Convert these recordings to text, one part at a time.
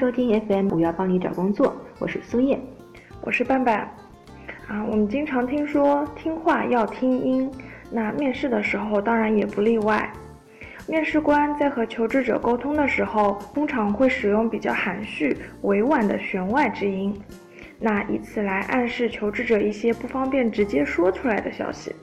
收听 FM 五幺帮你找工作，我是苏叶，我是半半。啊，我们经常听说听话要听音，那面试的时候当然也不例外。面试官在和求职者沟通的时候，通常会使用比较含蓄、委婉的弦外之音，那以此来暗示求职者一些不方便直接说出来的消息。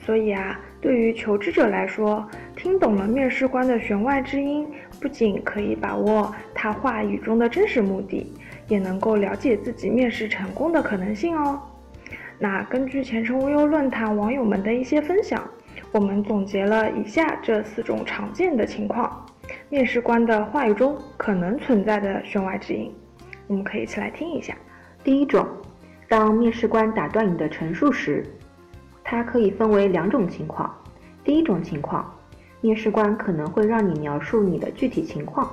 所以啊，对于求职者来说，听懂了面试官的弦外之音，不仅可以把握他话语中的真实目的，也能够了解自己面试成功的可能性哦。那根据前程无忧论坛网友们的一些分享，我们总结了以下这四种常见的情况，面试官的话语中可能存在的弦外之音，我们可以一起来听一下。第一种，当面试官打断你的陈述时。它可以分为两种情况。第一种情况，面试官可能会让你描述你的具体情况。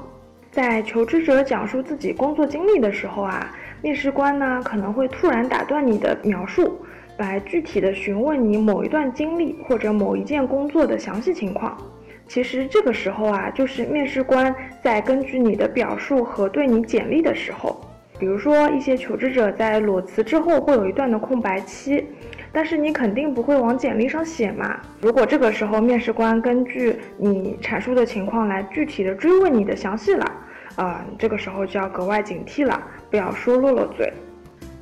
在求职者讲述自己工作经历的时候啊，面试官呢可能会突然打断你的描述，来具体的询问你某一段经历或者某一件工作的详细情况。其实这个时候啊，就是面试官在根据你的表述核对你简历的时候。比如说，一些求职者在裸辞之后会有一段的空白期。但是你肯定不会往简历上写嘛？如果这个时候面试官根据你阐述的情况来具体的追问你的详细了，啊，这个时候就要格外警惕了，不要说漏了嘴。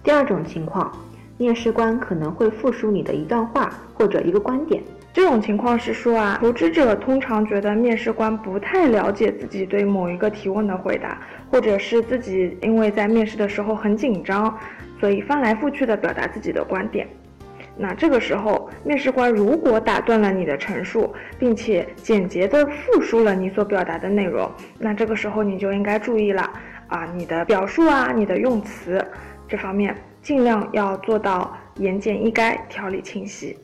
第二种情况，面试官可能会复述你的一段话或者一个观点。这种情况是说啊，求职者通常觉得面试官不太了解自己对某一个提问的回答，或者是自己因为在面试的时候很紧张，所以翻来覆去的表达自己的观点。那这个时候，面试官如果打断了你的陈述，并且简洁的复述了你所表达的内容，那这个时候你就应该注意了啊，你的表述啊，你的用词这方面尽量要做到言简意赅、条理清晰。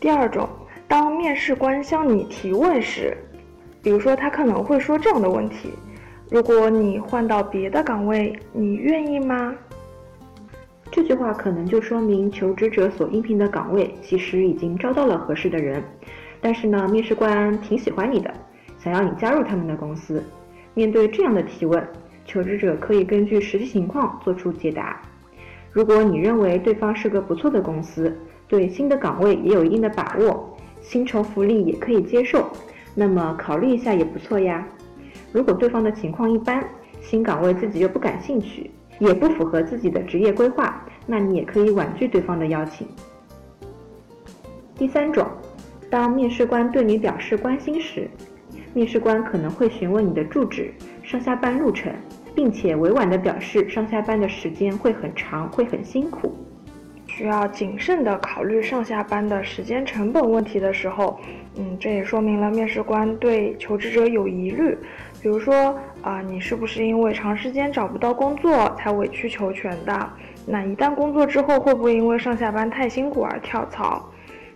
第二种，当面试官向你提问时，比如说他可能会说这样的问题：如果你换到别的岗位，你愿意吗？这句话可能就说明求职者所应聘的岗位其实已经招到了合适的人，但是呢，面试官挺喜欢你的，想要你加入他们的公司。面对这样的提问，求职者可以根据实际情况做出解答。如果你认为对方是个不错的公司，对新的岗位也有一定的把握，薪酬福利也可以接受，那么考虑一下也不错呀。如果对方的情况一般，新岗位自己又不感兴趣。也不符合自己的职业规划，那你也可以婉拒对方的邀请。第三种，当面试官对你表示关心时，面试官可能会询问你的住址、上下班路程，并且委婉的表示上下班的时间会很长，会很辛苦，需要谨慎的考虑上下班的时间成本问题的时候，嗯，这也说明了面试官对求职者有疑虑。比如说啊，你是不是因为长时间找不到工作才委曲求全的？那一旦工作之后，会不会因为上下班太辛苦而跳槽？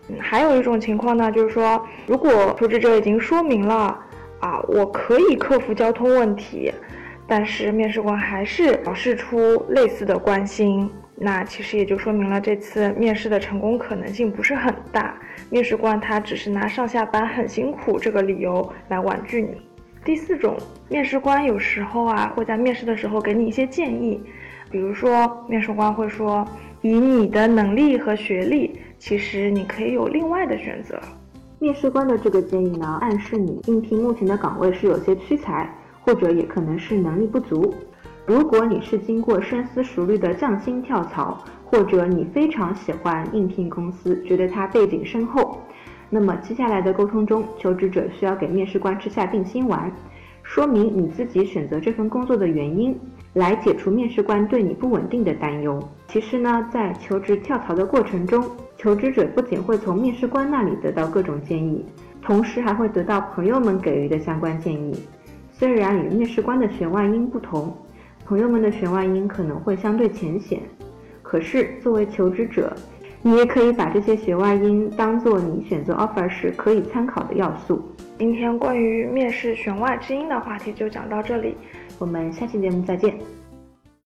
嗯，还有一种情况呢，就是说，如果求职者已经说明了啊，我可以克服交通问题，但是面试官还是表示出类似的关心，那其实也就说明了这次面试的成功可能性不是很大。面试官他只是拿上下班很辛苦这个理由来婉拒你。第四种，面试官有时候啊会在面试的时候给你一些建议，比如说面试官会说，以你的能力和学历，其实你可以有另外的选择。面试官的这个建议呢，暗示你应聘目前的岗位是有些屈才，或者也可能是能力不足。如果你是经过深思熟虑的降薪跳槽，或者你非常喜欢应聘公司，觉得它背景深厚。那么接下来的沟通中，求职者需要给面试官吃下定心丸，说明你自己选择这份工作的原因，来解除面试官对你不稳定的担忧。其实呢，在求职跳槽的过程中，求职者不仅会从面试官那里得到各种建议，同时还会得到朋友们给予的相关建议。虽然与面试官的弦外音不同，朋友们的弦外音可能会相对浅显，可是作为求职者。你也可以把这些弦外音当做你选择 offer 时可以参考的要素。今天关于面试弦外之音的话题就讲到这里，我们下期节目再见。